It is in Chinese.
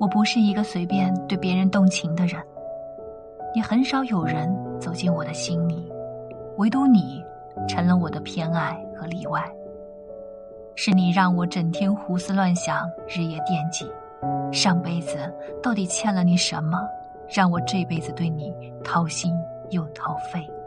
我不是一个随便对别人动情的人也很少有人走进我的心里唯独你成了我的偏爱和例外。是你让我整天胡思乱想日夜惦记上辈子到底欠了你什么让我这辈子对你掏心又掏肺。